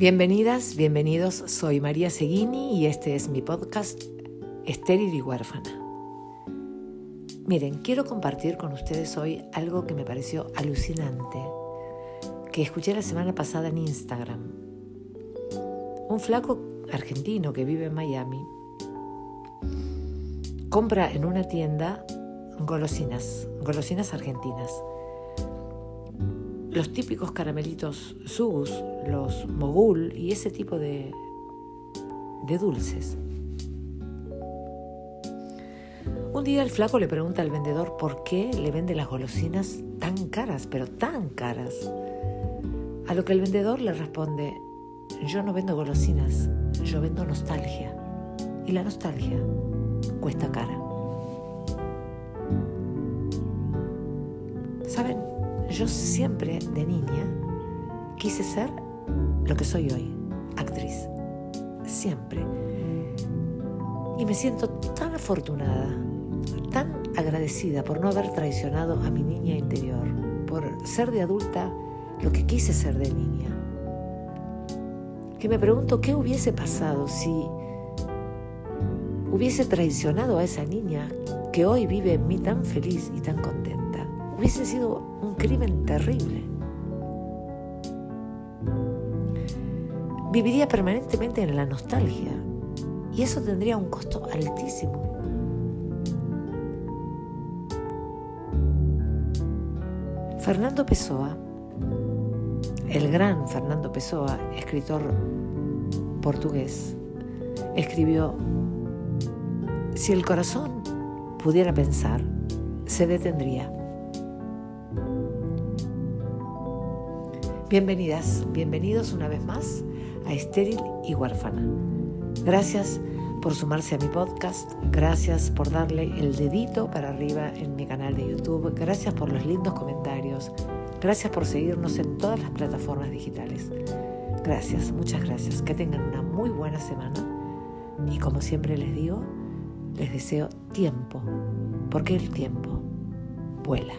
Bienvenidas, bienvenidos, soy María Seguini y este es mi podcast Estéril y huérfana. Miren, quiero compartir con ustedes hoy algo que me pareció alucinante, que escuché la semana pasada en Instagram. Un flaco argentino que vive en Miami compra en una tienda golosinas, golosinas argentinas los típicos caramelitos sus, los mogul y ese tipo de, de dulces. Un día el flaco le pregunta al vendedor por qué le vende las golosinas tan caras, pero tan caras. A lo que el vendedor le responde, yo no vendo golosinas, yo vendo nostalgia. Y la nostalgia cuesta cara. ¿Saben? Yo siempre de niña quise ser lo que soy hoy, actriz. Siempre. Y me siento tan afortunada, tan agradecida por no haber traicionado a mi niña interior, por ser de adulta lo que quise ser de niña. Que me pregunto qué hubiese pasado si hubiese traicionado a esa niña que hoy vive en mí tan feliz y tan contenta hubiese sido un crimen terrible. Viviría permanentemente en la nostalgia y eso tendría un costo altísimo. Fernando Pessoa, el gran Fernando Pessoa, escritor portugués, escribió, si el corazón pudiera pensar, se detendría. Bienvenidas, bienvenidos una vez más a Estéril y Huérfana. Gracias por sumarse a mi podcast, gracias por darle el dedito para arriba en mi canal de YouTube, gracias por los lindos comentarios, gracias por seguirnos en todas las plataformas digitales. Gracias, muchas gracias, que tengan una muy buena semana y como siempre les digo, les deseo tiempo, porque el tiempo vuela.